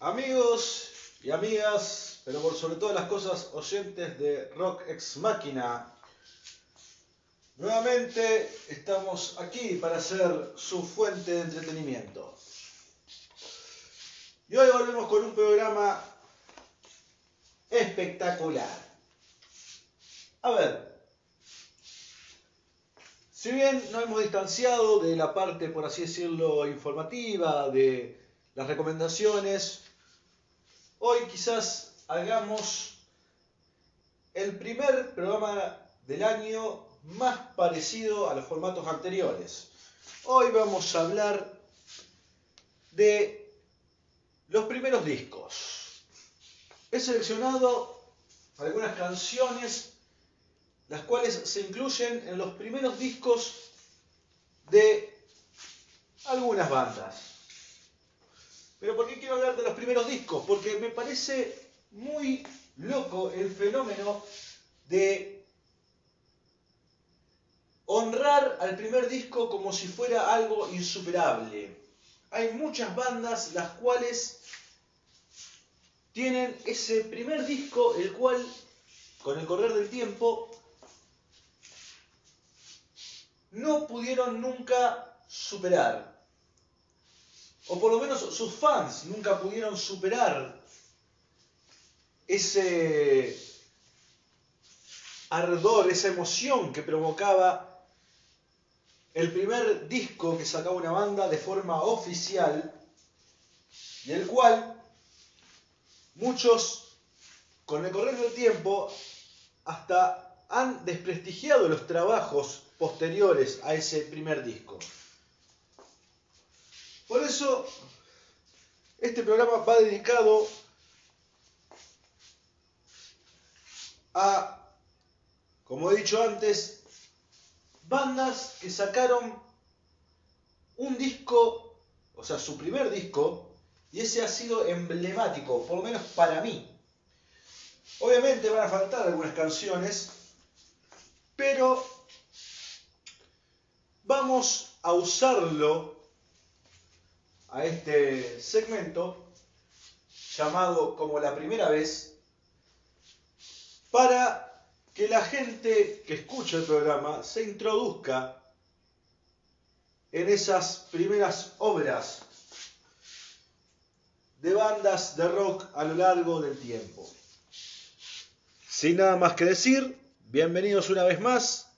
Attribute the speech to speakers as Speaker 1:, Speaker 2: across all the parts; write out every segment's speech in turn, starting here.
Speaker 1: Amigos y amigas, pero por sobre todas las cosas oyentes de Rock Ex Máquina, nuevamente estamos aquí para ser su fuente de entretenimiento. Y hoy volvemos con un programa espectacular. A ver, si bien nos hemos distanciado de la parte, por así decirlo, informativa, de las recomendaciones, hoy quizás hagamos el primer programa del año más parecido a los formatos anteriores. Hoy vamos a hablar de los primeros discos. He seleccionado algunas canciones las cuales se incluyen en los primeros discos de algunas bandas. Pero ¿por qué quiero hablar de los primeros discos? Porque me parece muy loco el fenómeno de honrar al primer disco como si fuera algo insuperable. Hay muchas bandas las cuales tienen ese primer disco, el cual con el correr del tiempo no pudieron nunca superar. O por lo menos sus fans nunca pudieron superar ese ardor, esa emoción que provocaba el primer disco que sacaba una banda de forma oficial y el cual muchos con el correr del tiempo hasta han desprestigiado los trabajos posteriores a ese primer disco. Por eso, este programa va dedicado a, como he dicho antes, bandas que sacaron un disco, o sea, su primer disco, y ese ha sido emblemático, por lo menos para mí. Obviamente van a faltar algunas canciones, pero vamos a usarlo a este segmento llamado como la primera vez para que la gente que escucha el programa se introduzca en esas primeras obras de bandas de rock a lo largo del tiempo. Sin nada más que decir, bienvenidos una vez más.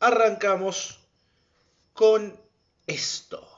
Speaker 1: Arrancamos con esto.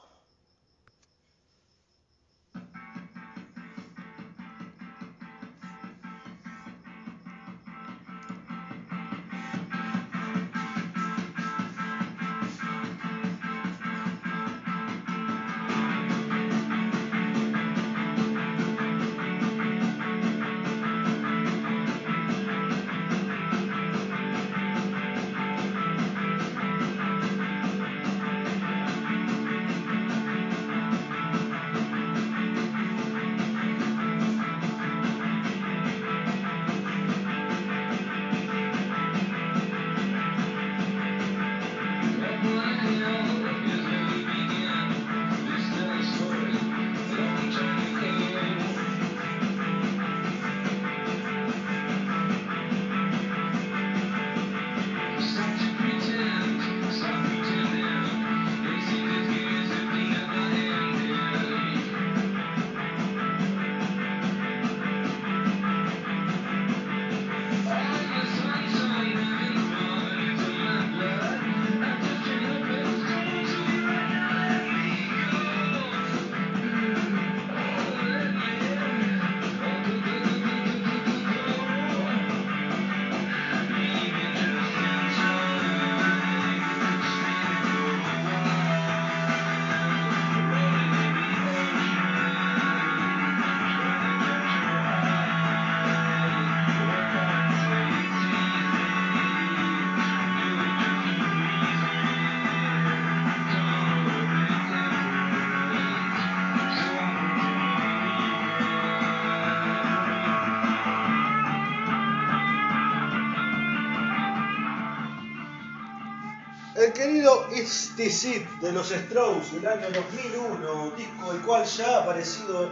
Speaker 1: Querido It's It de los Strokes del año 2001, disco el cual ya ha aparecido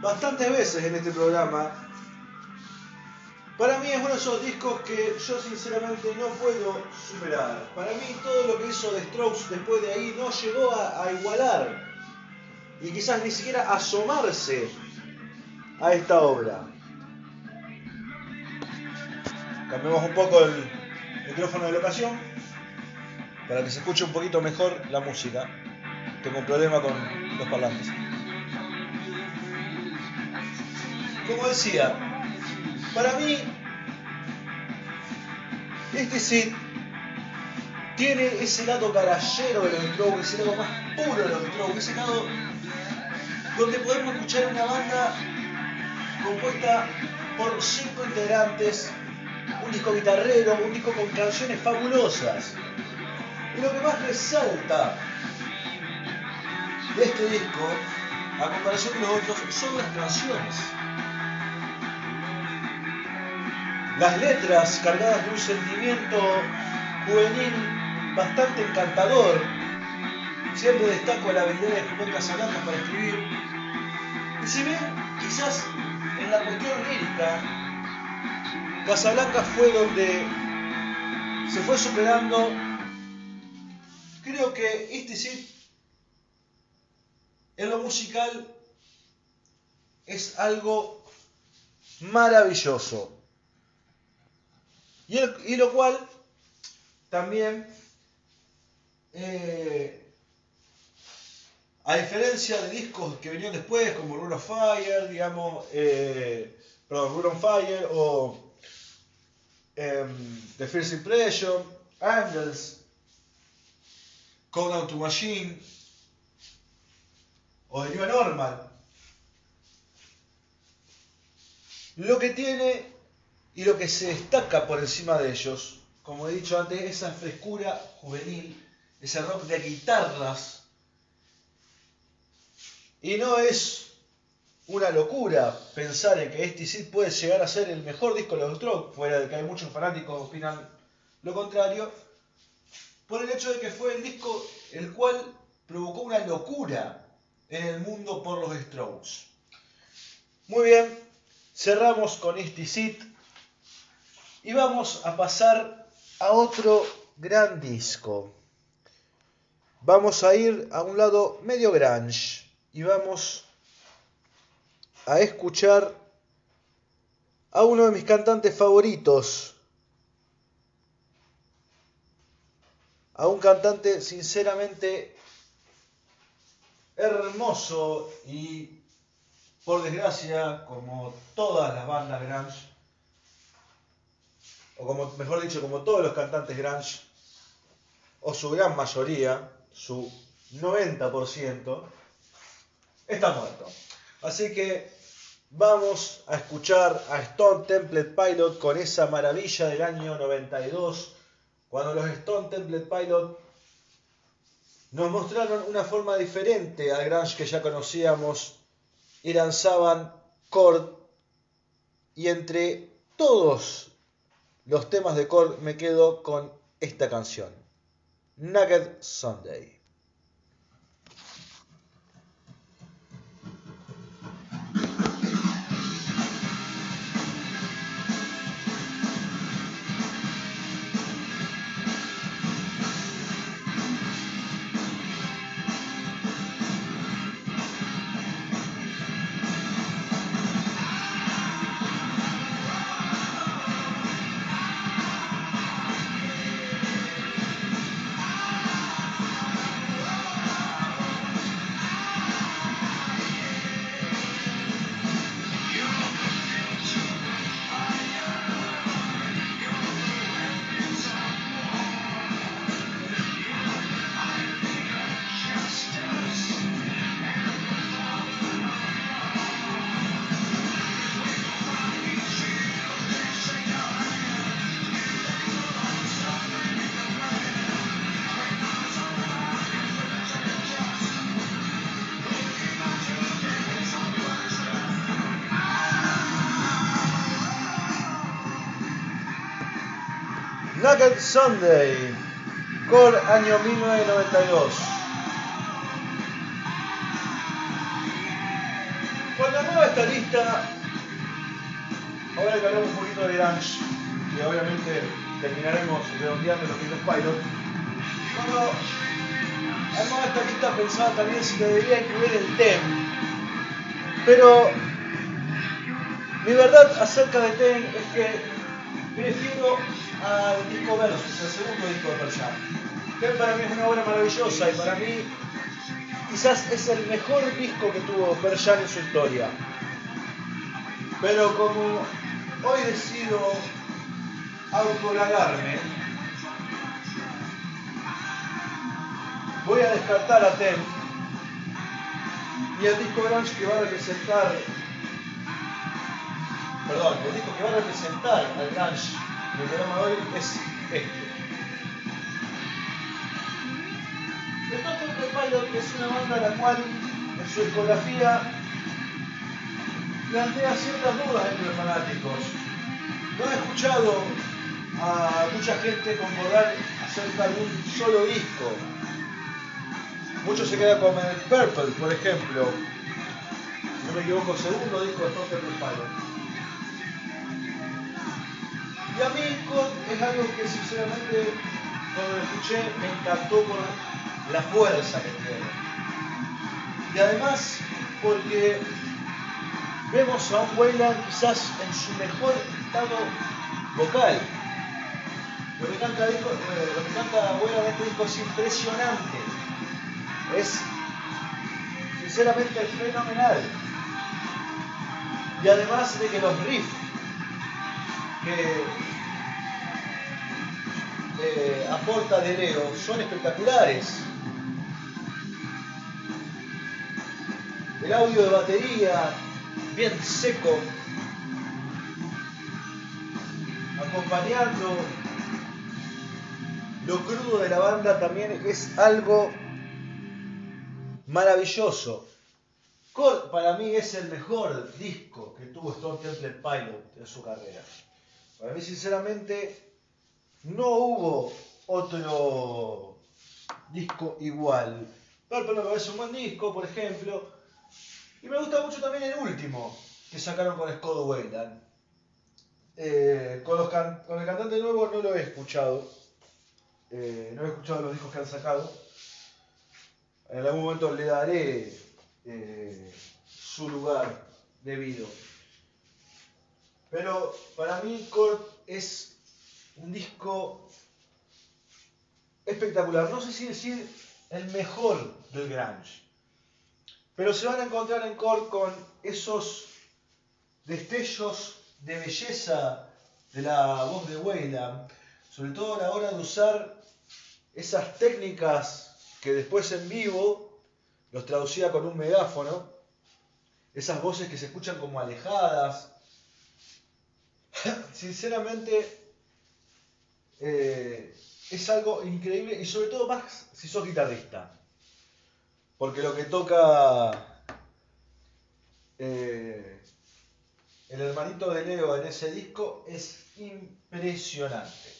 Speaker 1: bastantes veces en este programa. Para mí es uno de esos discos que yo sinceramente no puedo superar. Para mí todo lo que hizo The Strokes después de ahí no llegó a, a igualar y quizás ni siquiera asomarse a esta obra. Cambiamos un poco el micrófono de locación para que se escuche un poquito mejor la música. Tengo un problema con los parlantes. Como decía, para mí este sí tiene ese lado garallero de los Strokes, ese lado más puro de los Strokes, ese lado donde podemos escuchar una banda compuesta por cinco integrantes, un disco guitarrero, un disco con canciones fabulosas. Lo que más resalta de este disco, a comparación de los otros, son las canciones. Las letras cargadas de un sentimiento juvenil bastante encantador. Siempre destaco la habilidad de Rubén Casablanca para escribir. Y si bien quizás en la cuestión lírica, Casablanca fue donde se fue superando, creo que este sí en lo musical es algo maravilloso. Y, lo cual también, eh, a diferencia de discos que venían después, como Rule of Fire, digamos, eh, perdón, Rule on Fire o em, The First Impression, Angels, Countdown to Machine, o The New Normal. Lo que tiene y lo que se destaca por encima de ellos, como he dicho antes, esa frescura juvenil, ese rock de guitarras. Y no es una locura pensar en que este sí puede llegar a ser el mejor disco de los Strokes, fuera de que hay muchos fanáticos que opinan lo contrario, por el hecho de que fue el disco el cual provocó una locura en el mundo por los Strokes. Muy bien, cerramos con este sit y vamos a pasar a otro gran disco. Vamos a ir a un lado medio grunge y vamos a escuchar a uno de mis cantantes favoritos. A un cantante sinceramente hermoso y por desgracia, como todas las bandas grunge, o como mejor dicho, como todos los cantantes grunge, o su gran mayoría, su 90%, está muerto. Así que vamos a escuchar a Stone Temple Pilot con esa maravilla del año 92, cuando los Stone Temple Pilot nos mostraron una forma diferente al grunge que ya conocíamos y lanzaban Cord y entre todos los temas de Cord me quedo con esta canción, Naked Sunday. Sunday, Core año 1992. Cuando armaba esta lista, ahora que hablamos un poquito de grunge, y obviamente terminaremos redondeando los primeros Pilot, cuando armaba esta lista pensaba también si debería incluir el TEM, pero mi verdad acerca de TEM es que prefiero al disco Versus, el segundo disco de Pearl Jam. TEM para mí es una obra maravillosa y para mí quizás es el mejor disco que tuvo Pearl en su historia. Pero como hoy decido autolagarme, voy a descartar a Tem y el disco grunge que va a representar perdón, el disco que va a representar al grunge del programa de hoy es este. The Total Pilot es una banda la cual en su discografía plantea ciertas dudas entre los fanáticos. No he escuchado a mucha gente concordar acerca de un solo disco. Muchos se quedan con el Purple, por ejemplo. No me equivoco, segundo disco de Total Pilot. Y a mí es algo que sinceramente cuando lo escuché me encantó por la fuerza que tiene. Y además porque vemos a un Wayland quizás en su mejor estado vocal. Lo que canta, disco, eh, lo que canta en este disco es impresionante. Es sinceramente fenomenal. Y además de que los riffs que aporta de Leo son espectaculares. El audio de batería, bien seco, acompañando lo crudo de la banda también es algo maravilloso. para mí es el mejor disco que tuvo Stone Temple Pilot en su carrera. Para mí, sinceramente, no hubo otro disco igual. Purple me parece un buen disco, por ejemplo. Y me gusta mucho también el último que sacaron con Scott Wayland. Eh, con, el cantante nuevo no lo he escuchado. Eh, no he escuchado los discos que han sacado. En algún momento le daré eh, su lugar debido. Pero para mí Corp es un disco espectacular. No sé si decir el mejor del grunge. Pero se van a encontrar en Korg con esos destellos de belleza de la voz de Wayland, sobre todo a la hora de usar esas técnicas que después en vivo los traducía con un megáfono, esas voces que se escuchan como alejadas. Sinceramente, eh, es algo increíble y sobre todo más si sos guitarrista. Porque lo que toca eh, el hermanito de Leo en ese disco es impresionante.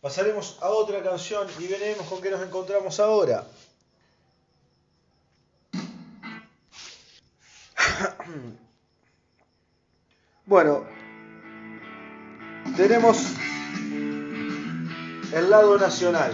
Speaker 1: Pasaremos a otra canción y veremos con qué nos encontramos ahora. Bueno, tenemos el lado nacional.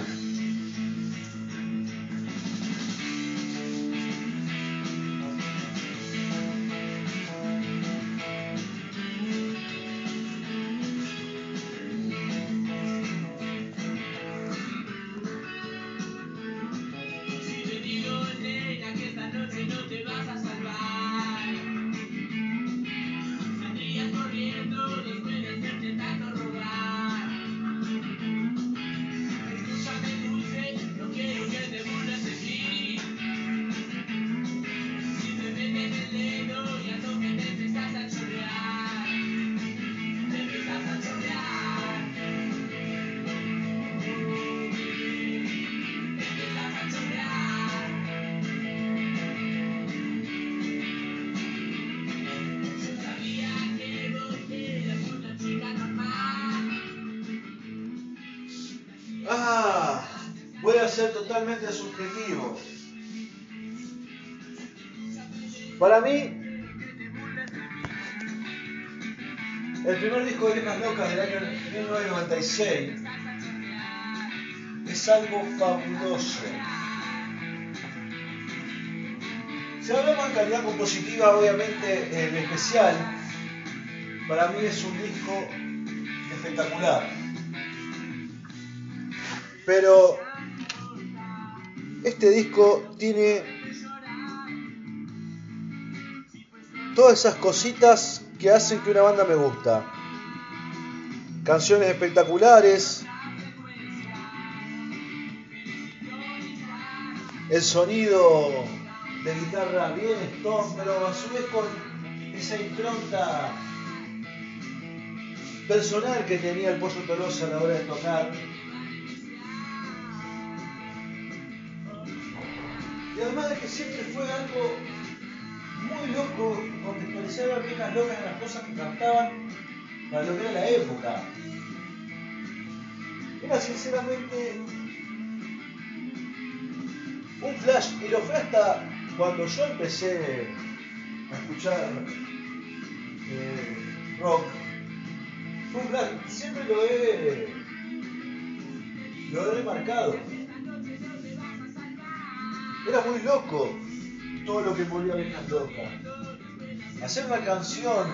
Speaker 1: Totalmente subjetivo. Para mí, El primer disco de Viejas Locas del año 1996 es algo fabuloso. Si hablamos de calidad compositiva, obviamente el especial para mí es un disco espectacular. Pero este disco tiene todas esas cositas que hacen que una banda me gusta. Canciones espectaculares. El sonido de guitarra bien stone, pero a su vez con esa impronta personal que tenía el Pollo Tolosa a la hora de tocar. Y además de que siempre fue algo muy loco, contextualizar viejas locas en las cosas que cantaban para lo que la época. Era sinceramente un flash, y lo fue hasta cuando yo empecé a escuchar eh, rock. Fue un flash, siempre lo he, lo he remarcado. Era muy loco todo lo que volvía a Viejas Locas. Hacer una canción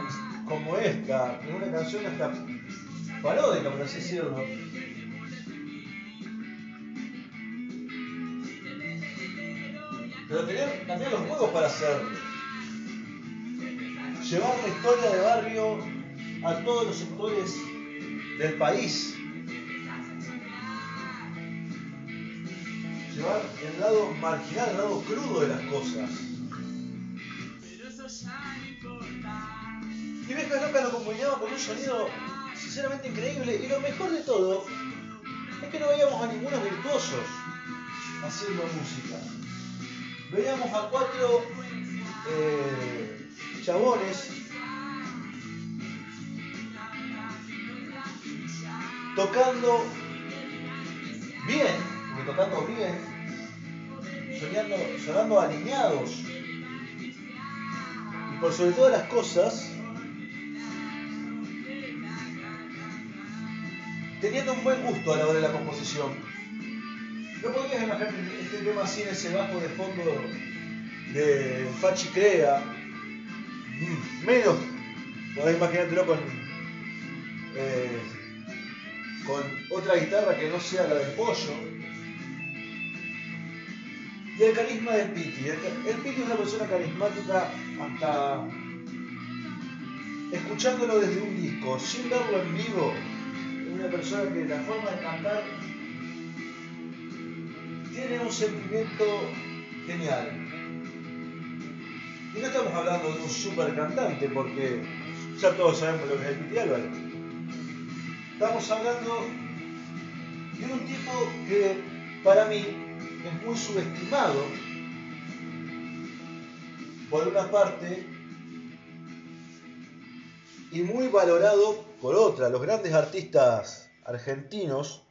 Speaker 1: como esta, una canción hasta paródica, por así decirlo, pero tener también los juegos para hacerlo. Llevar la historia de barrio a todos los sectores del país. Lado marginal, el lado crudo de las cosas. Y Vieja Loca lo acompañaba con un sonido sinceramente increíble. Y lo mejor de todo es que no veíamos a ningunos virtuosos haciendo música. Veíamos a cuatro eh, chabones tocando bien, porque tocando bien, soñando, sonando alineados. Y por sobre todas las cosas, teniendo un buen gusto a la hora de la composición. No podías imaginar este tema así en ese bajo de fondo de Fachi Crea. Mm, menos podés imaginártelo con, eh, con otra guitarra que no sea la del pollo. Y el carisma del Piti. El, el es una persona carismática hasta escuchándolo desde un disco, sin verlo en vivo. Es una persona que la forma de cantar tiene un sentimiento genial. Y no estamos hablando de un super cantante, porque ya todos sabemos lo que es el Piti Álvarez. Estamos hablando de un tipo que para mí es muy subestimado, por una parte, y muy valorado por otra. Los grandes artistas argentinos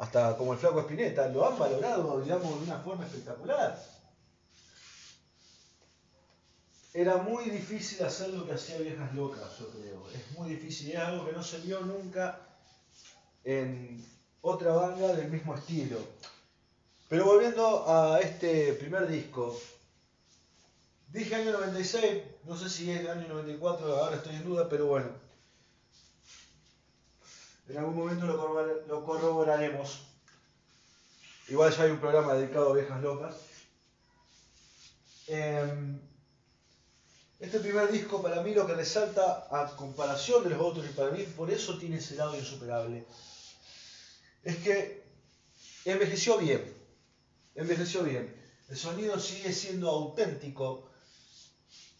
Speaker 1: hasta como el flaco Espineta, lo han valorado, digamos, de una forma espectacular. Era muy difícil hacer lo que hacía Viejas Locas, yo creo. Es muy difícil es algo que no se vio nunca en otra banda del mismo estilo. Pero volviendo a este primer disco, dije año 96, no sé si es año 94, ahora estoy en duda, pero bueno, en algún momento lo corroboraremos. Igual ya hay un programa dedicado a viejas locas. Em, este primer disco para mí lo que resalta a comparación de los otros y para mí por eso tiene ese lado insuperable es que envejeció bien, envejeció bien. El sonido sigue siendo auténtico,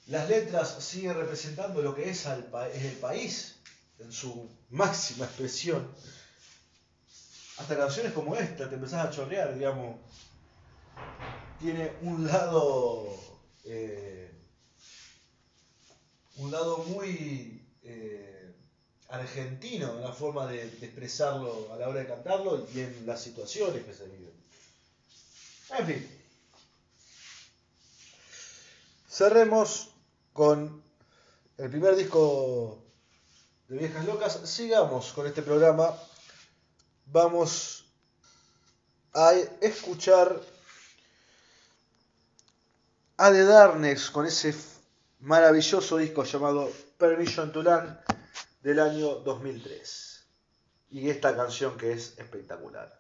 Speaker 1: las letras siguen representando lo que es el país en su máxima expresión. Hasta canciones como esta, te empezás a chorrear, digamos. Tiene un lado. Eh, un lado muy eh, argentino en la forma de, expresarlo a la hora de cantarlo y en las situaciones que se viven. En fin. Cerremos con el primer disco de Viejas Locas. Sigamos con este programa. Vamos a escuchar a The Darkness con ese maravilloso disco llamado Permission to Land del año 2003. Y esta canción que es espectacular.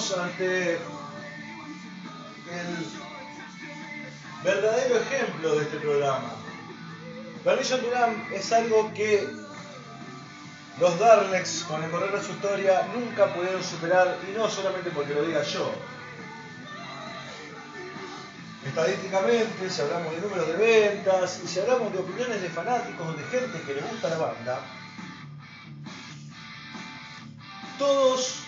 Speaker 1: Ante el verdadero ejemplo de este programa. Permission Duran es algo que los Darnex, con el correr de su historia, nunca pudieron superar, y no solamente porque lo diga yo. Estadísticamente, si hablamos de números de ventas, y si hablamos de opiniones de fanáticos o de gente que le gusta la banda, todos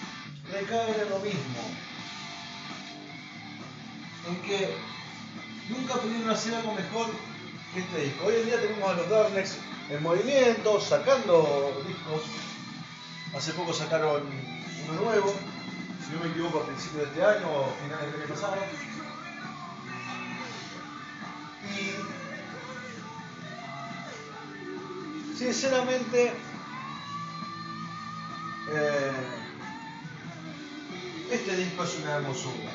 Speaker 1: recaen en lo mismo. En que nunca pudieron hacer algo mejor que este disco. Hoy en día tenemos a los Darnex en movimiento, sacando discos. Hace poco sacaron uno nuevo, si no me equivoco, a principios de este año o finales del año pasado. Y sinceramente, eh, este disco es una hermosura.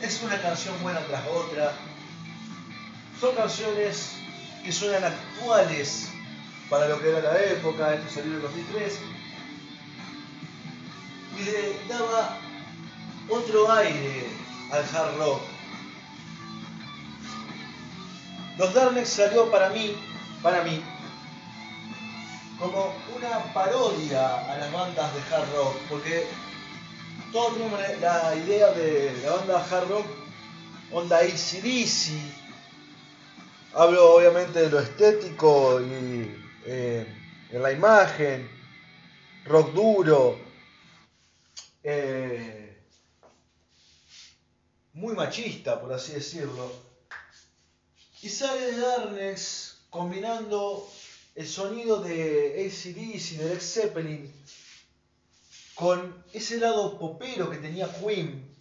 Speaker 1: Es una canción buena tras otra. Son canciones que suenan actuales para lo que era la época, esto salió en el 2003. Y le daba otro aire al hard rock. Los Darnex salió para mí, para mí, como una parodia a las bandas de hard rock, porque todos tenemos la idea de la banda hard rock, onda ACDC. Hablo obviamente de lo estético y eh, en la imagen, rock duro, eh, muy machista, por así decirlo. Y sale de Darnex combinando el sonido de ACDC, de Led Zeppelin, con ese lado popero que tenía Queen,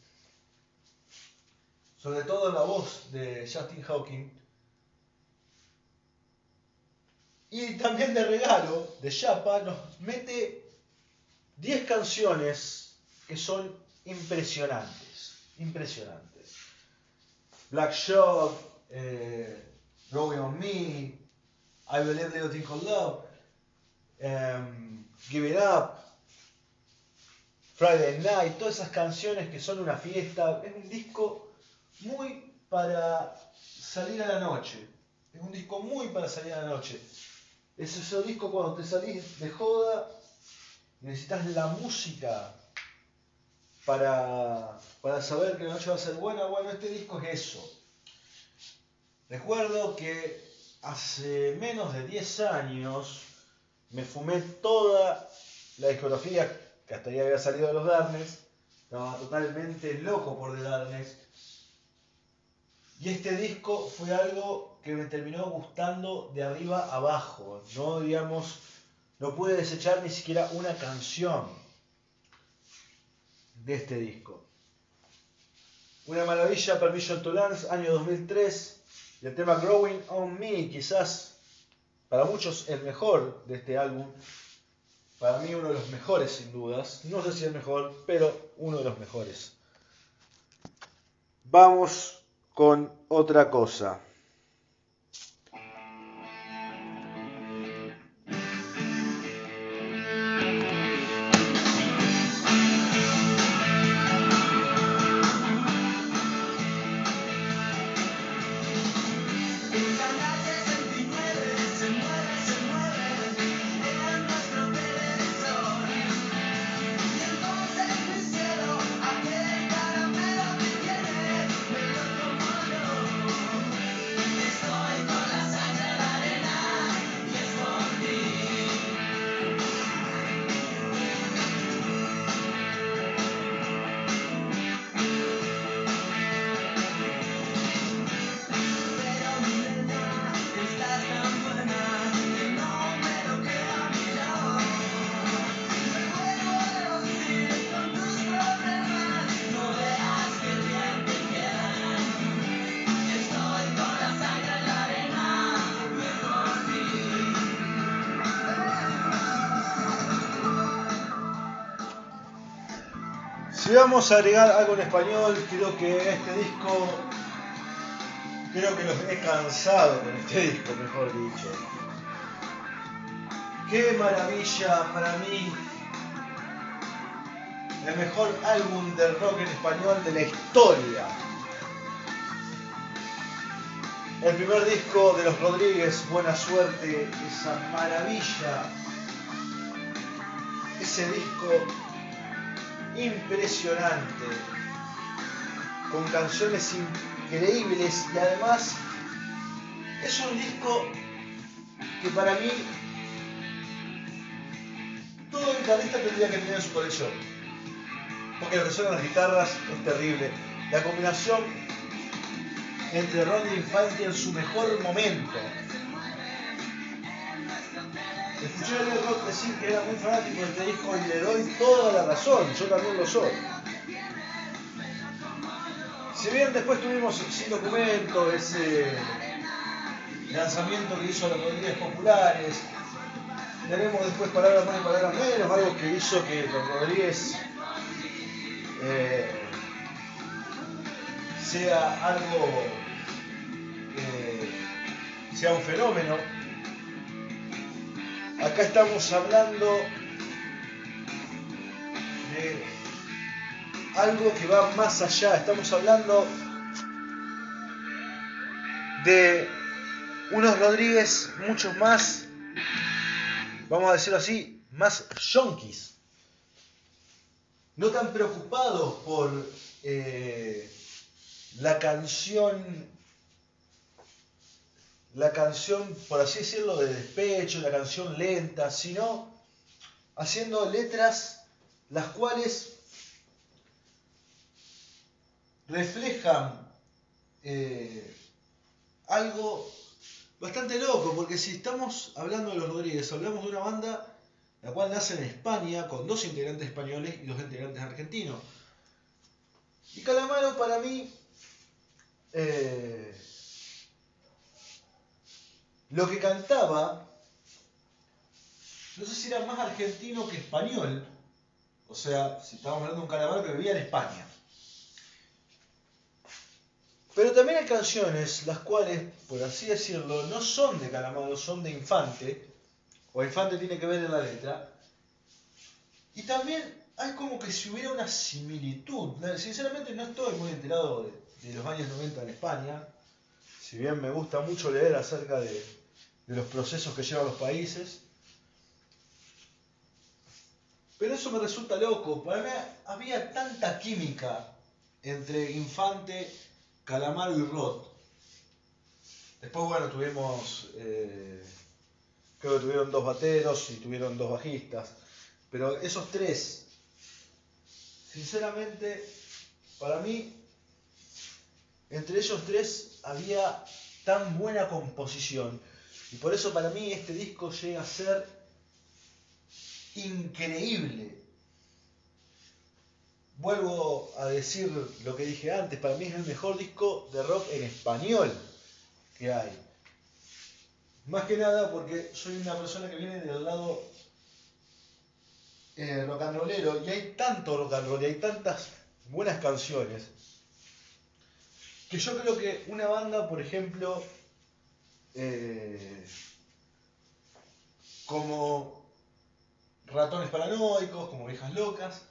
Speaker 1: sobre todo la voz de Justin Hawking, y también de regalo de Chapa nos mete 10 canciones que son impresionantes, impresionantes. Black Shot, eh, Growing on Me, I Believe Little Thing Called Love, um, Give It Up, Friday Night, todas esas canciones que son una fiesta. Es un disco muy para salir a la noche. Es un disco muy para salir a la noche. Es ese disco cuando te salís de joda necesitas la música para, para saber que la noche va a ser buena. Bueno, este disco es eso. Recuerdo que hace menos de 10 años me fumé toda la discografía que hasta ahí había salido de los Darnes, estaba totalmente loco por The Darnes. Y este disco fue algo que me terminó gustando de arriba abajo. No, digamos, no pude desechar ni siquiera una canción de este disco. Una maravilla, Permission to Lance, año 2003. Y el tema Growing on Me, quizás para muchos el mejor de este álbum. Para mí uno de los mejores sin dudas. No sé si el mejor, pero uno de los mejores. Vamos con otra cosa. Vamos a agregar algo en español, creo que este disco, creo que los he cansado con este disco, mejor dicho. Qué maravilla para mí, el mejor álbum de rock en español de la historia. El primer disco de los Rodríguez, Buena Suerte, esa maravilla, ese disco impresionante, con canciones increíbles y además es un disco que para mí todo guitarrista tendría que tener en su colección. Porque lo que las guitarras es terrible. La combinación entre Ron y Infante en su mejor momento Escuché a Rock decir que era muy fanático de este disco y le doy toda la razón, yo también lo soy. Si bien después tuvimos sin documento ese lanzamiento que hizo los Rodríguez Populares, tenemos después palabras más y palabras menos, algo que hizo que los Rodríguez eh, sea algo, eh, sea un fenómeno Acá estamos hablando de algo que va más allá. Estamos hablando de unos Rodríguez muchos más, vamos a decirlo así, más yonkis. No tan preocupados por eh, la canción la canción, por así decirlo, de despecho, la canción lenta, sino haciendo letras las cuales reflejan eh, algo bastante loco, porque si estamos hablando de los Rodríguez, hablamos de una banda la cual nace en España con dos integrantes españoles y dos integrantes argentinos. Y Calamaro para mí eh, lo que cantaba, no sé si era más argentino que español, o sea, si estábamos hablando de un calamar que vivía en España. Pero también hay canciones las cuales, por así decirlo, no son de Calamaro, son de Infante, o Infante tiene que ver en la letra. Y también hay como que si hubiera una similitud. Sinceramente no estoy muy enterado de, de los años 90 en España, si bien me gusta mucho leer acerca de los procesos que llevan los países. Pero eso me resulta loco. Para mí había tanta química entre Infante, Calamaro y Roth. Después, bueno, tuvimos. Eh, creo que tuvieron dos bateros y tuvieron dos bajistas. Pero esos tres, sinceramente, para mí, entre ellos tres había tan buena composición. Y por eso para mí este disco llega a ser increíble. Vuelvo a decir lo que dije antes, para mí es el mejor disco de rock en español que hay. Más que nada porque soy una persona que viene del lado eh, rock and rollero y hay tanto rock and roll y hay tantas buenas canciones que yo creo que una banda, por ejemplo, eh, como Ratones Paranoicos, como Viejas Locas,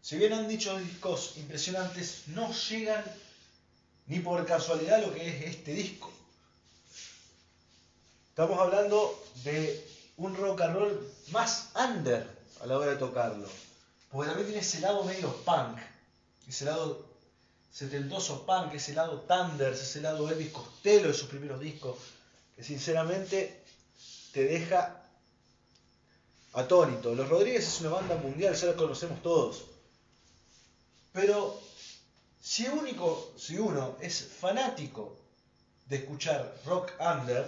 Speaker 1: si bien han dicho discos impresionantes, no llegan ni por casualidad lo que es este disco. Estamos hablando de un rock and roll más under a la hora de tocarlo. Porque también tiene ese lado medio punk, ese lado setentoso punk, ese lado Thunders, ese lado Elvis Costello de sus primeros discos, que sinceramente te deja atónito. Los Rodríguez es una banda mundial, ya la conocemos todos. Pero si, único, si uno es fanático de escuchar rock under,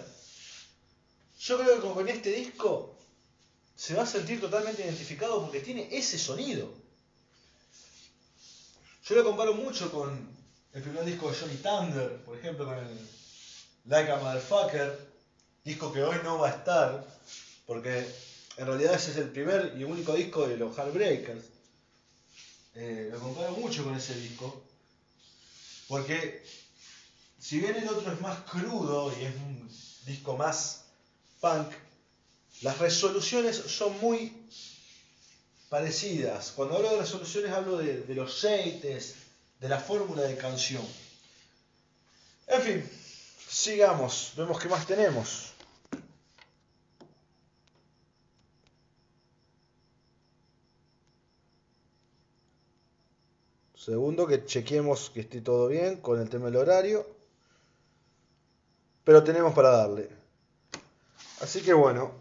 Speaker 1: yo creo que con este disco se va a sentir totalmente identificado porque tiene ese sonido. Yo lo comparo mucho con el primer disco de Johnny Thunder, por ejemplo, con el Like a Motherfucker, disco que hoy no va a estar, porque en realidad ese es el primer y único disco de los Heartbreakers. Eh, lo comparo mucho con ese disco, porque si bien el otro es más crudo y es un disco más punk, las resoluciones son muy parecidas. Cuando hablo de resoluciones hablo de, de los aceites, de la fórmula de canción. En fin, sigamos, vemos qué más tenemos. Segundo, que chequeemos que esté todo bien con el tema del horario. Pero tenemos para darle. Así que bueno,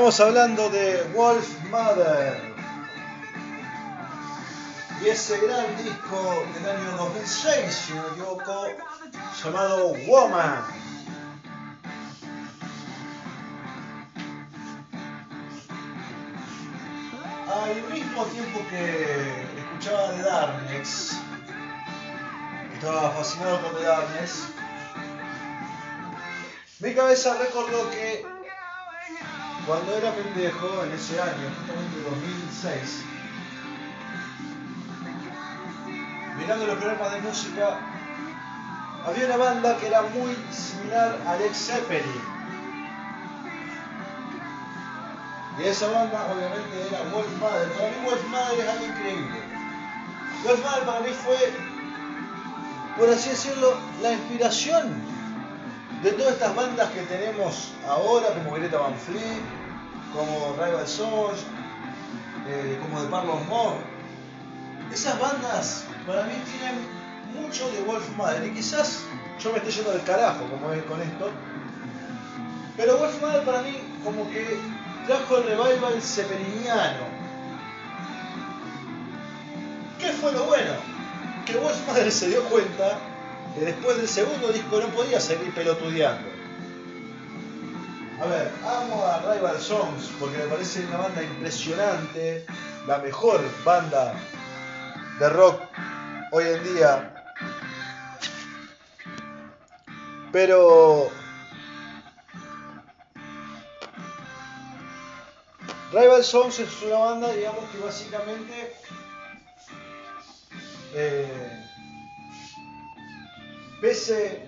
Speaker 1: Estamos hablando de Wolf Mother. Y ese gran disco del año 2006, si no me equivoco, llamado Woman. Al mismo tiempo que escuchaba The Darkness, estaba fascinado con The Darkness, mi cabeza recordó que cuando era pendejo, en ese año, justamente 2006, mirando los programas de música, había una banda que era muy similar a Alex Zeppelin. Y esa banda obviamente era Wolf Mother. Para mí Wolf Mother es algo increíble. Wolf Mother para mí fue, por así decirlo, la inspiración de todas estas bandas que tenemos ahora, como Greta Van Fleet, como Rival Sons, eh, como The Parlor More. Esas bandas para mí tienen mucho de Wolf Mother y quizás yo me esté yendo del carajo como es con esto, pero Wolf Mother para mí como que trajo el revival zeppeliniano. ¿Qué fue lo bueno? Que Wolf Mother se dio cuenta que después del segundo disco no podía seguir pelotudeando. A ver, amo a Rival Songs porque me parece una banda impresionante, la mejor banda de rock hoy en día. Pero Rival Songs es una banda, digamos que básicamente eh, pese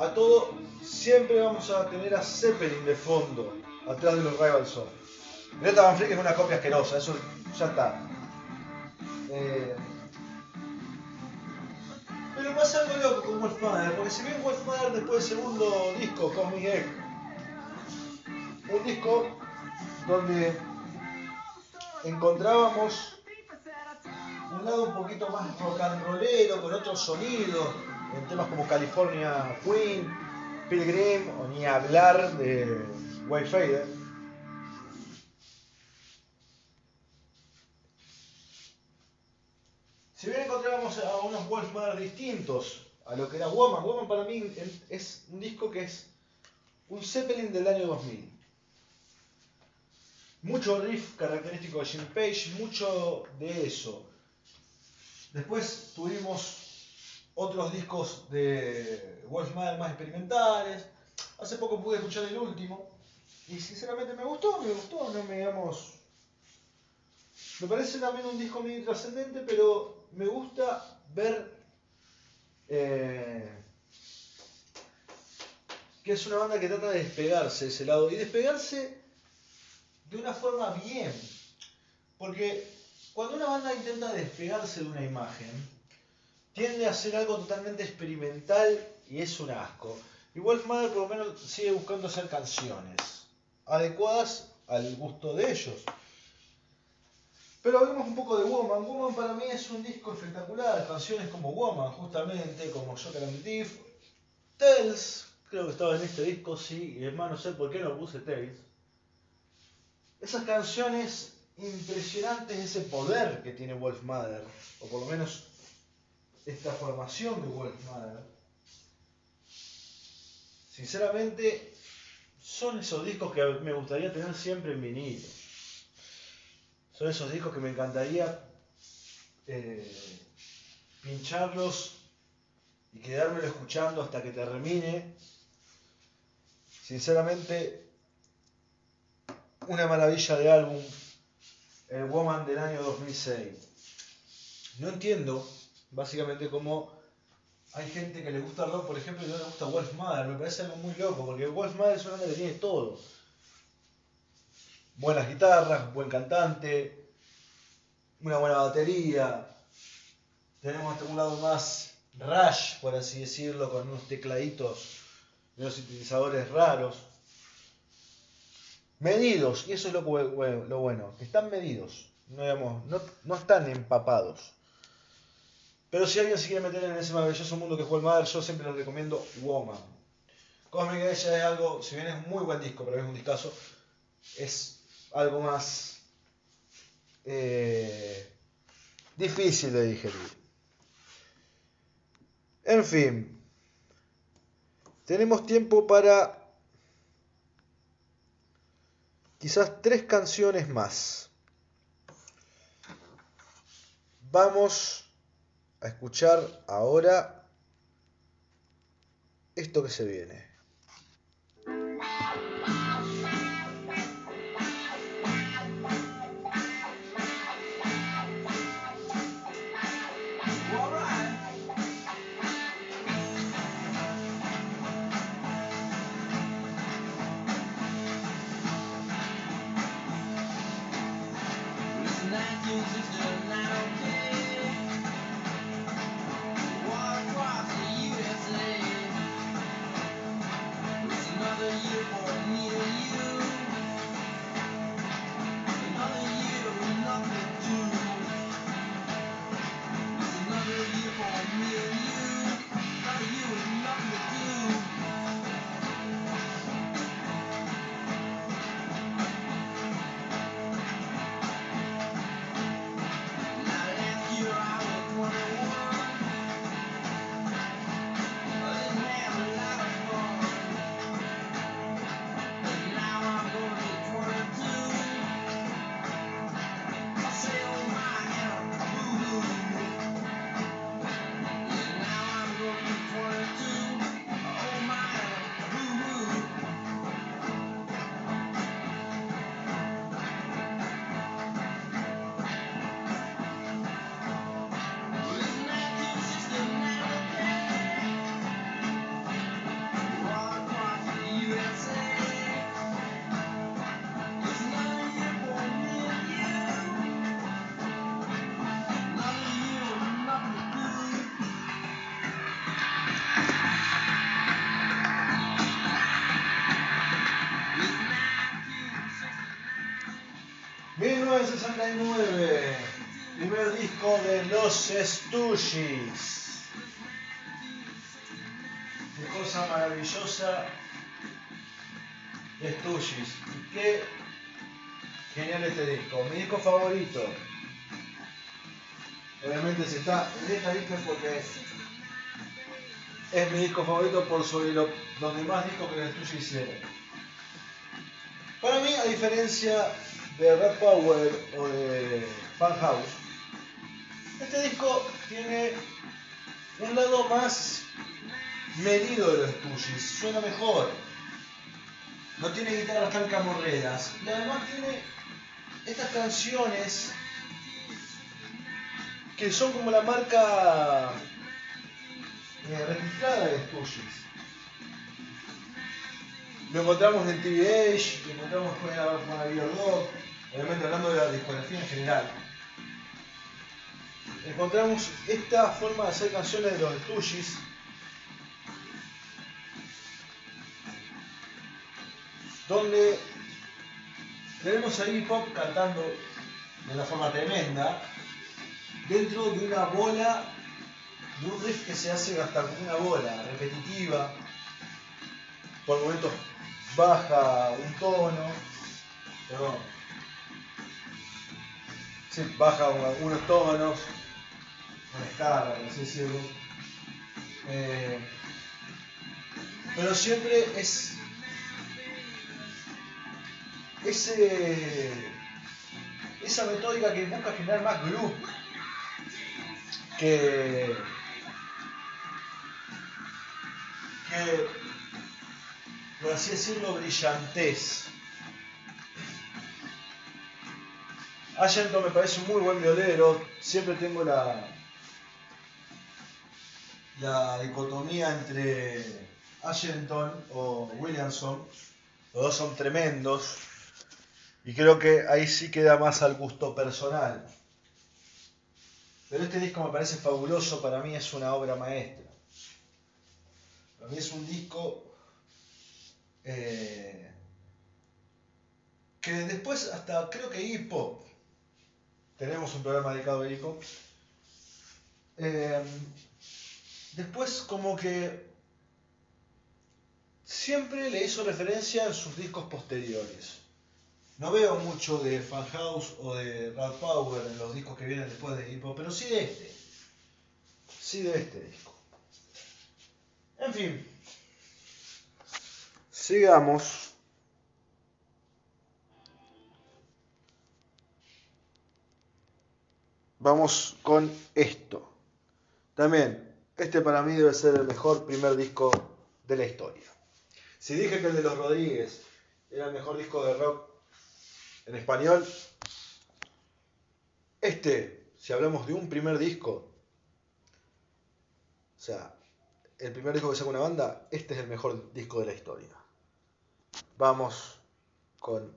Speaker 1: a todo, siempre vamos a tener a Zeppelin de fondo, atrás de los Rival. Greta Van Fleet es una copia asquerosa, eso ya está. Eh, pero pasa algo loco con Wolfmother, porque si bien Wolfmother después del segundo disco, Cosmic Egg, un disco donde encontrábamos un lado un poquito más rock and rollero, con otros sonidos, en temas como California Queen, Pilgrim, o ni hablar de Wayfader. Si bien encontrábamos a unos Wolf Mother distintos a lo que era Woman, Woman para mí es un disco que es un Zeppelin del año 2000. Mucho riff característico de Jim Page, mucho de eso. Después tuvimos otros discos de Wolf Mother más experimentales. Hace poco pude escuchar el último y sinceramente me gustó, me gustó, no me digamos. Me parece también un disco muy trascendente, pero me gusta ver eh, que es una banda que trata de despegarse de ese lado y despegarse de una forma bien. Porque cuando una banda intenta despegarse de una imagen, tiende a hacer algo totalmente experimental y es un asco. Wolf Mother por lo menos sigue buscando hacer canciones adecuadas al gusto de ellos. Pero hablemos un poco de Woman. Woman para mí es un disco espectacular. Canciones como Woman, justamente, como Joker and Thief. Tales, creo que estaba en este disco, sí. Y además no sé por qué no puse Tales. Esas canciones impresionantes, ese poder que tiene Wolf Mother, o por lo menos esta formación de Wolf Mother. Sinceramente, son esos discos que me gustaría tener siempre en vinilo. Son esos discos que me encantaría eh, pincharlos y quedármelo escuchando hasta que termine. Sinceramente, una maravilla de álbum, el Woman del año 2006. No entiendo, básicamente, cómo hay gente que le gusta rock, por ejemplo, y no le gusta Wolf Mother. Me parece algo muy loco, porque Wolf Mother es una banda que tiene todo buenas guitarras, buen cantante, una buena batería. Tenemos un lado más rush, por así decirlo, con unos tecladitos, unos sintetizadores raros. Medidos, y eso es lo, lo bueno, que están medidos, no, digamos, no, no, están empapados. Pero si alguien se quiere meter en ese maravilloso mundo que fue el Mother, yo siempre les recomiendo Woman. Cosmic Ella es algo, si bien es muy buen disco, pero es un discazo, es algo más eh, difícil de digerir. En fin, tenemos tiempo para quizás tres canciones más. Vamos a escuchar ahora esto que se viene. De Los Stooges. Qué cosa maravillosa de. Y qué genial este disco. Mi disco favorito. Obviamente si está en esta lista porque es mi disco favorito por sobre los demás discos que los Stooges hicieron. Para mí, a diferencia de Red Power o de Fan House, este disco tiene un lado más medido de los Stooges, suena mejor. No tiene guitarras tan camorreras. Y además tiene estas canciones que son como la marca eh, registrada de Stooges. Lo encontramos en TVH, lo encontramos con la Dog, obviamente hablando de la discografía en general, encontramos esta forma de hacer canciones de los Stooges. Donde tenemos a Iggy Pop cantando de una forma tremenda dentro de una bola, de un riff que se hace hasta como una bola, repetitiva, por momentos baja un tono, perdón, baja unos tonos, una escala, por así decirlo. Pero siempre es ese, esa metódica que busca generar más groove que, que por así decirlo brillantez Ashington me parece un muy buen violero. Siempre tengo la, dicotomía entre Ashington o Williamson. Los dos son tremendos. Y creo que ahí sí queda más al gusto personal. Pero este disco me parece fabuloso. Para mí es una obra maestra. Para mí es un disco eh, que después hasta creo que hip hop tenemos un programa dedicado a. Eh, después como que siempre le hizo referencia en sus discos posteriores. No veo mucho de Fan House o de Rad Power en los discos que vienen después de Hip pero sí de este. Sí de este disco. En fin. Sigamos. Vamos con esto. También, este para mí debe ser el mejor primer disco de la historia. Si dije que el de los Rodríguez era el mejor disco de rock en español, este, si hablamos de un primer disco, o sea, el primer disco que saca una banda, este es el mejor disco de la historia. Vamos con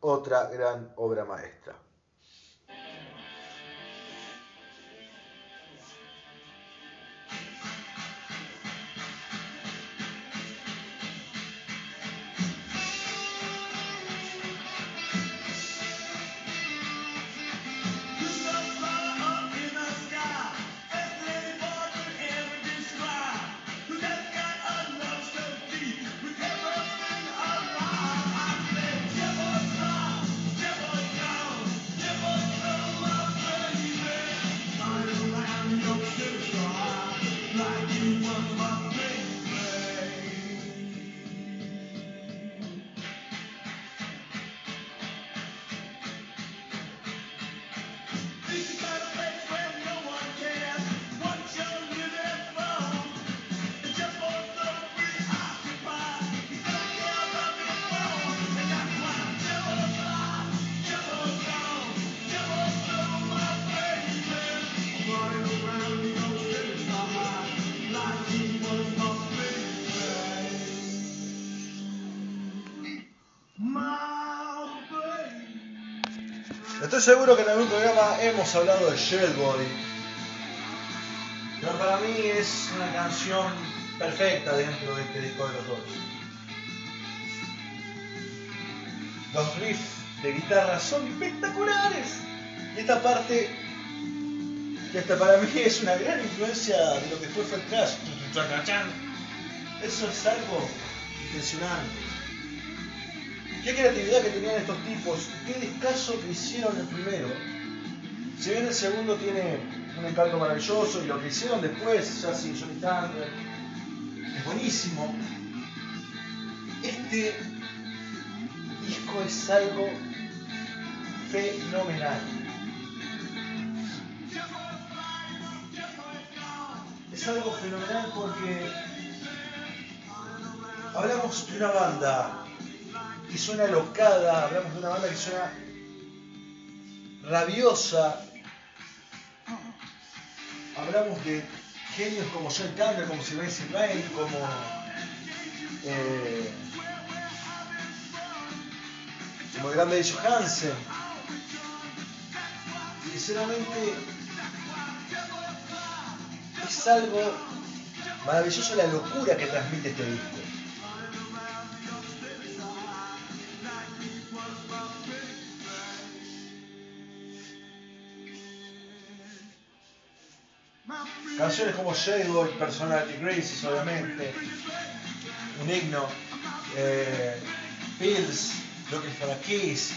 Speaker 1: otra gran obra maestra. Seguro que en algún programa hemos hablado de Shellboy. Pero para mí es una canción perfecta dentro de este disco de los dos. Los riffs de guitarra son espectaculares. Y esta parte, que esta para mí es una gran influencia de lo que fue Fred Crash. Eso es algo impresionante. Qué creatividad que tenían estos tipos, qué descaso que hicieron el primero. Si bien el segundo tiene un encanto maravilloso y lo que hicieron después, ya sin Johnny Thunder, es buenísimo. Este disco es algo fenomenal. Es algo fenomenal porque hablamos de una banda que suena locada, hablamos de una banda que suena rabiosa, hablamos de genios como John Campbell, como Sylvester Rain, como eh, como el grande de Johansen. Sinceramente es algo maravilloso la locura que transmite este disco. Canciones como Shadowboy, Personality Graces, obviamente, un himno, eh, Pills, Looking for a Kiss.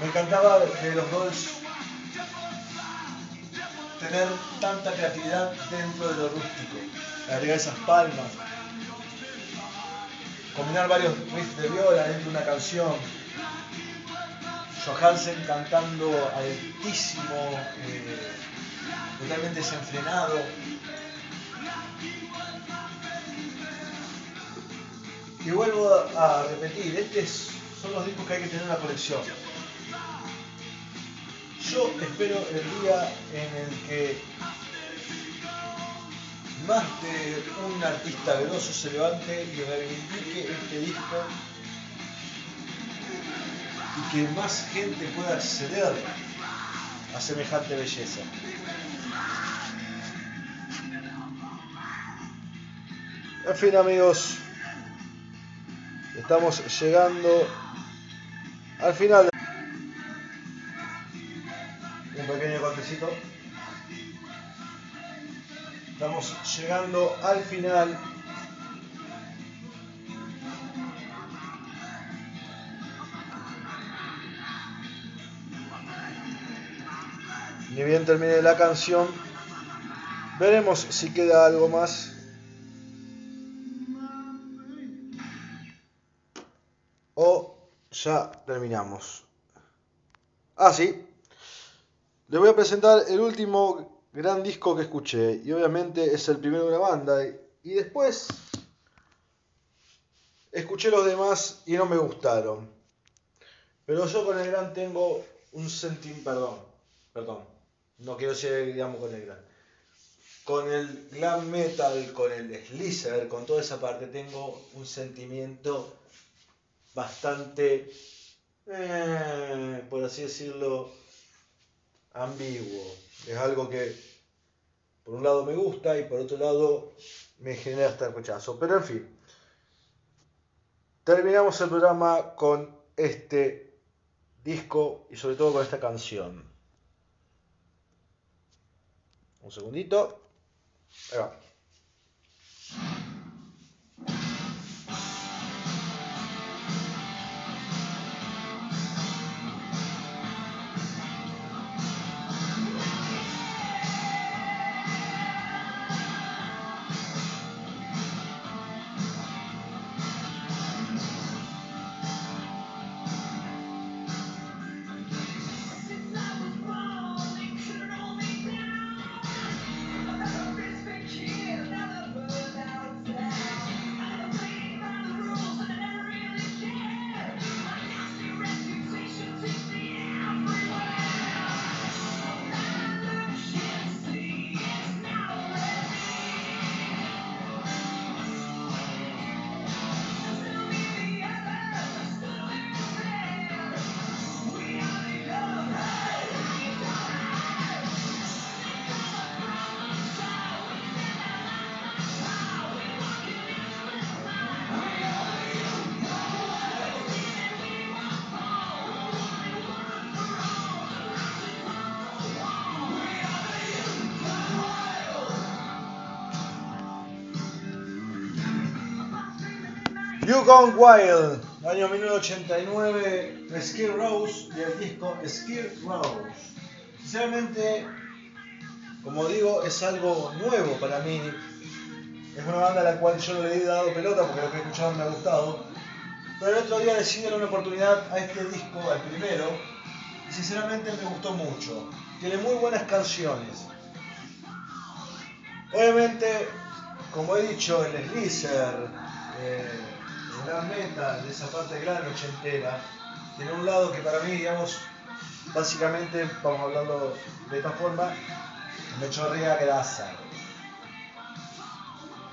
Speaker 1: Me encantaba de los dos tener tanta creatividad dentro de lo rústico, agregar esas palmas, combinar varios riffs de viola dentro de una canción. Johansen cantando altísimo, eh, totalmente desenfrenado. Y vuelvo a repetir, estos son los discos que hay que tener en la colección. Yo espero el día en el que más de un artista grosso se levante y reivindique este disco y que más gente pueda acceder a semejante belleza. En fin amigos, estamos llegando al final. Llegando al final. Ni bien termine la canción, veremos si queda algo más. O ya terminamos. Ah, sí. Les voy a presentar el último gran disco que escuché. Y obviamente es el primero de una banda. Y después escuché los demás y no me gustaron. Pero yo con el gran tengo un sentimiento, perdón, perdón, no quiero ser, digamos, con el gran. Con el glam metal, con el Slither, con toda esa parte, tengo un sentimiento bastante, eh, por así decirlo, ambiguo. Es algo que por un lado me gusta y por otro lado me genera el rechazo. Pero en fin, terminamos el programa con este disco y sobre todo con esta canción. Un segundito. Ahí va. You Gone Wild, año 1989, de Skid Rose y el disco Skid Rose. Sinceramente, como digo, es algo nuevo para mí. Es una banda a la cual yo no le he dado pelota porque lo que he escuchado me ha gustado. Pero el otro día decidí dar una oportunidad a este disco, al primero, y sinceramente me gustó mucho. Tiene muy buenas canciones. Obviamente, como he dicho, el Slicer, eh, gran metal, de esa parte gran ochentera, tiene un lado que para mí, digamos, básicamente, vamos hablando de esta forma, me chorrea grasa.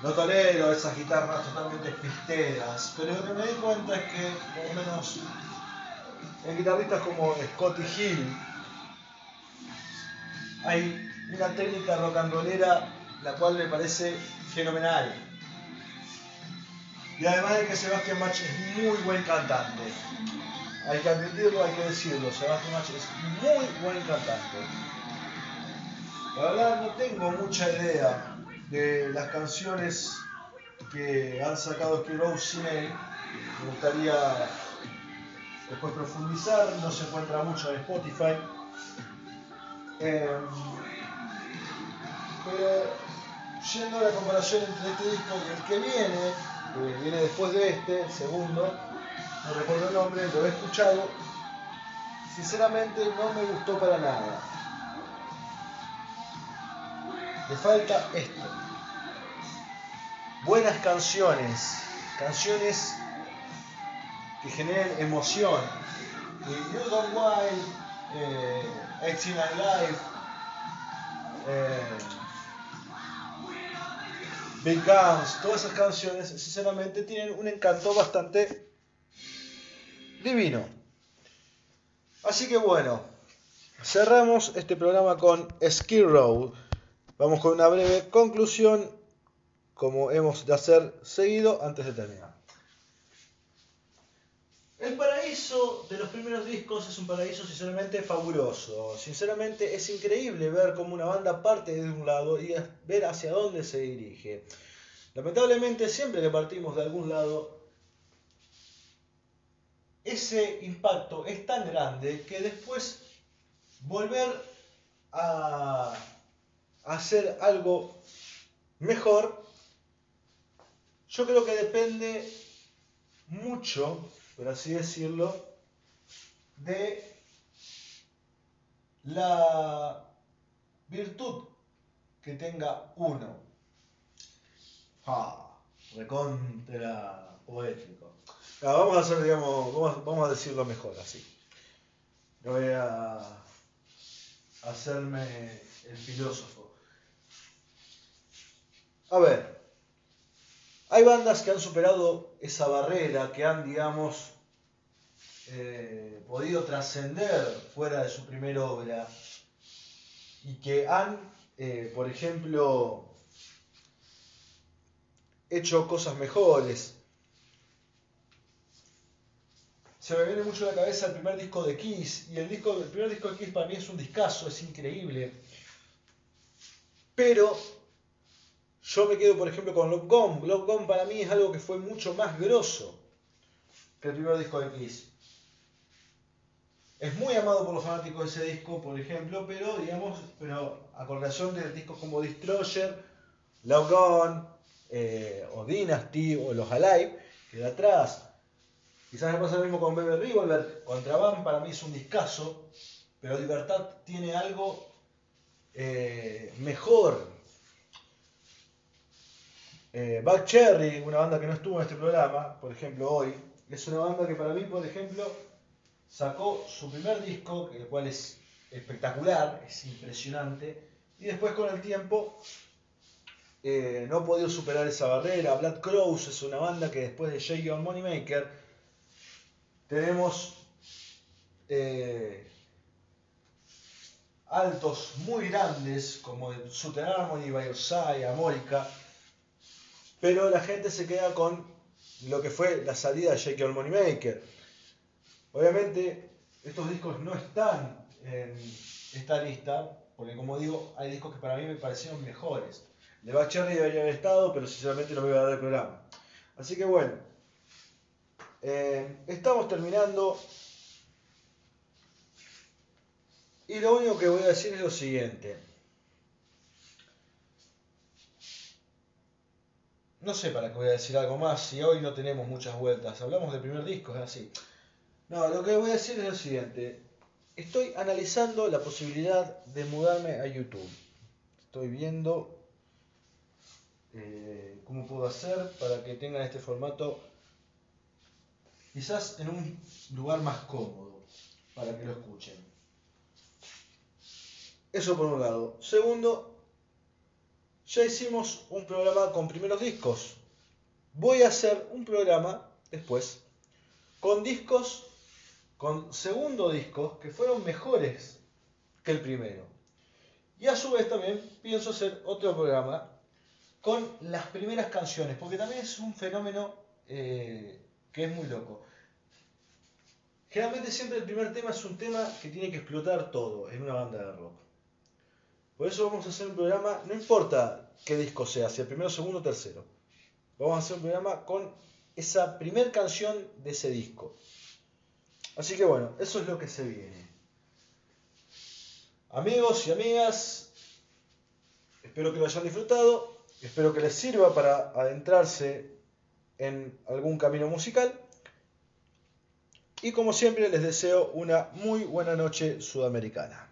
Speaker 1: No tolero esas guitarras totalmente pisteras, pero lo que me di cuenta es que, por lo menos, en guitarristas como Scotty Hill, hay una técnica rock and rollera la cual me parece fenomenal. Y además de que Sebastián Mach es muy buen cantante. Hay que admitirlo, hay que decirlo. Sebastián Mach es muy buen cantante. La verdad no tengo mucha idea de las canciones que han sacado Skid Rose sin él. Me gustaría después profundizar, no se encuentra mucho en Spotify. Eh, pero yendo a la comparación entre este disco y el que viene, viene después de este, segundo, no recuerdo el nombre, lo he escuchado, sinceramente no me gustó para nada. Le falta esto. Buenas canciones, canciones que generen emoción. Y You Don't Wild, eh, Life, eh, Big Guns, todas esas canciones, sinceramente, tienen un encanto bastante divino. Así que bueno, cerramos este programa con Skid Row. Vamos con una breve conclusión, como hemos de hacer seguido antes de terminar. El paraíso de los primeros discos es un paraíso sinceramente fabuloso. Sinceramente es increíble ver cómo una banda parte de un lado y ver hacia dónde se dirige. Lamentablemente siempre que partimos de algún lado, ese impacto es tan grande que después volver a hacer algo mejor, yo creo que depende mucho por así decirlo, de la virtud que tenga uno. Ah, recontra poético. vamos a hacer, digamos, vamos, a decirlo mejor así. voy a hacerme el filósofo. A ver, hay bandas que han superado esa barrera, que han, digamos, eh, podido trascender fuera de su primera obra y que han, eh, por ejemplo, hecho cosas mejores. Se me viene mucho a la cabeza el primer disco de Kiss, y el, primer disco de Kiss para mí es un discazo, es increíble. Pero yo me quedo, por ejemplo, con Love Gone. Love Gone para mí es algo que fue mucho más grosso que el primer disco de Kiss. Es muy amado por los fanáticos de ese disco, por ejemplo, pero digamos, pero a colación de discos como Destroyer, Love Gone, eh, o Dynasty, o los Alive, que de atrás. Quizás me pasa lo mismo con Baby Revolver. Contraband para mí es un discazo, pero Libertad tiene algo eh, mejor eh, Cherry, una banda que no estuvo en este programa, por ejemplo, hoy, es una banda que para mí, por ejemplo, sacó su primer disco, el cual es espectacular, es impresionante, y después con el tiempo eh, no ha podido superar esa barrera. Black Crows es una banda que después de Shake Your Moneymaker tenemos eh, altos muy grandes como Sutter Harmony, Biosai, Amorica pero la gente se queda con lo que fue la salida de Jake Money Maker. Obviamente, estos discos no están en esta lista, porque como digo, hay discos que para mí me parecieron mejores. De Bach Cherry debería haber estado, pero sinceramente no me iba a dar el programa. Así que bueno, Eh, estamos terminando. Y lo único que voy a decir es lo siguiente. No sé para qué voy a decir algo más si hoy no tenemos muchas vueltas. Hablamos del primer disco, es así. No, lo que voy a decir es lo siguiente. Estoy analizando la posibilidad de mudarme a YouTube. Estoy viendo eh, cómo puedo hacer para que tengan este formato quizás en un lugar más cómodo para que lo escuchen. Eso por un lado. Segundo, ya hicimos un programa con primeros discos. Voy a hacer un programa después con discos, con segundo discos que fueron mejores que el primero. Y a su vez también pienso hacer otro programa con las primeras canciones, porque también es un fenómeno eh, que es muy loco. Generalmente siempre el primer tema es un tema que tiene que explotar todo en una banda de rock. Por eso vamos a hacer un programa, no importa qué disco sea, si el primero, segundo o tercero. Vamos a hacer un programa con esa primer canción de ese disco. Así que bueno, eso es lo que se viene. Amigos y amigas, espero que lo hayan disfrutado, espero que les sirva para adentrarse en algún camino musical. Y como siempre les deseo una muy buena noche sudamericana.